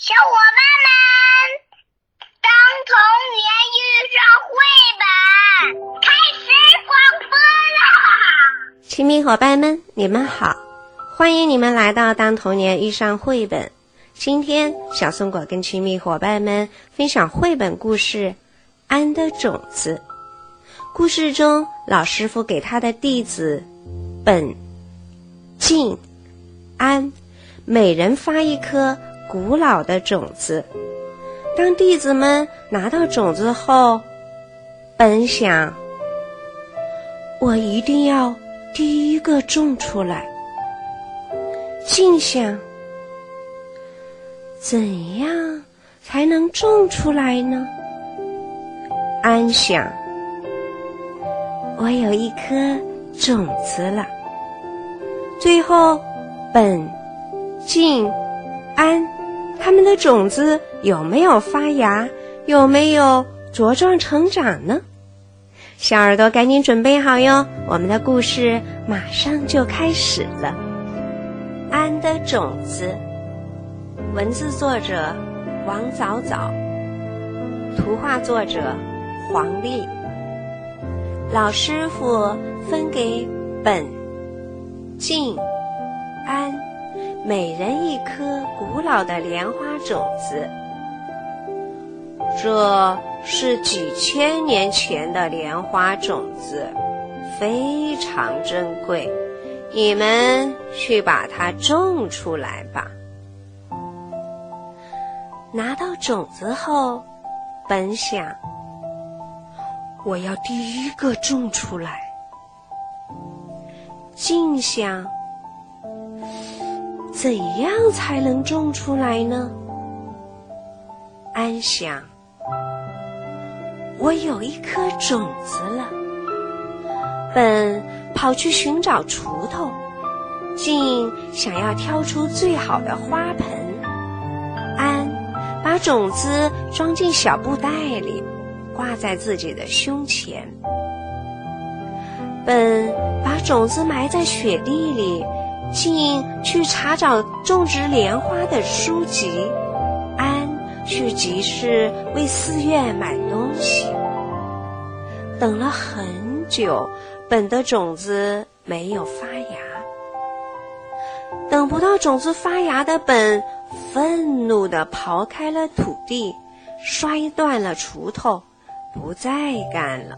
小伙伴们，当童年遇上绘本，开始广播啦！亲密伙伴们，你们好，欢迎你们来到《当童年遇上绘本》。今天，小松果跟亲密伙伴们分享绘本故事《安的种子》。故事中，老师傅给他的弟子本、静、安每人发一颗。古老的种子，当弟子们拿到种子后，本想：我一定要第一个种出来。静想：怎样才能种出来呢？安想：我有一颗种子了。最后，本、静、安。它们的种子有没有发芽？有没有茁壮成长呢？小耳朵赶紧准备好哟！我们的故事马上就开始了。安的种子，文字作者王早早，图画作者黄丽。老师傅分给本、静、安。每人一颗古老的莲花种子，这是几千年前的莲花种子，非常珍贵。你们去把它种出来吧。拿到种子后，本想，我要第一个种出来。静想。怎样才能种出来呢？安想，我有一颗种子了。本跑去寻找锄头，静想要挑出最好的花盆。安把种子装进小布袋里，挂在自己的胸前。本种子埋在雪地里。静去查找种植莲花的书籍，安去集市为寺院买东西。等了很久，本的种子没有发芽。等不到种子发芽的本，愤怒地刨开了土地，摔断了锄头，不再干了。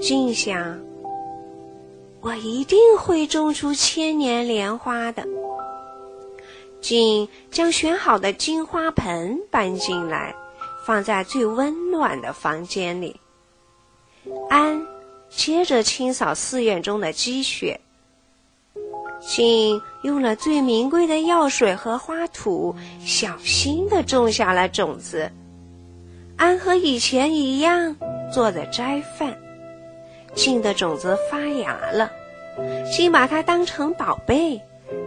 静想。我一定会种出千年莲花的。静将选好的金花盆搬进来，放在最温暖的房间里。安接着清扫寺院中的积雪。静用了最名贵的药水和花土，小心地种下了种子。安和以前一样做着斋饭。金的种子发芽了，金把它当成宝贝，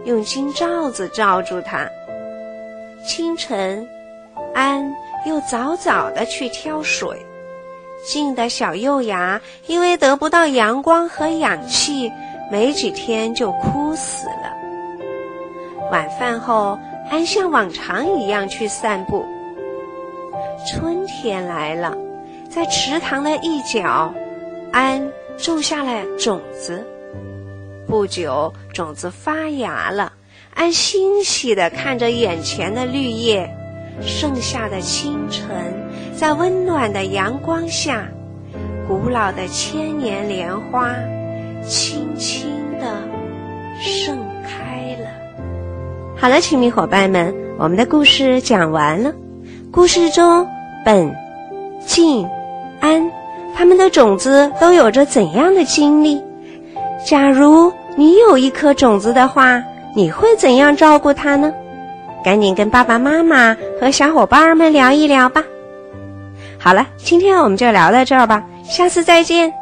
用金罩子罩住它。清晨，安又早早的去挑水。静的小幼芽因为得不到阳光和氧气，没几天就枯死了。晚饭后，安像往常一样去散步。春天来了，在池塘的一角，安。种下了种子，不久种子发芽了。安欣喜地看着眼前的绿叶。盛夏的清晨，在温暖的阳光下，古老的千年莲花轻轻地盛开了。好了，亲密伙伴们，我们的故事讲完了。故事中，本、静、安。它们的种子都有着怎样的经历？假如你有一颗种子的话，你会怎样照顾它呢？赶紧跟爸爸妈妈和小伙伴们聊一聊吧。好了，今天我们就聊到这儿吧，下次再见。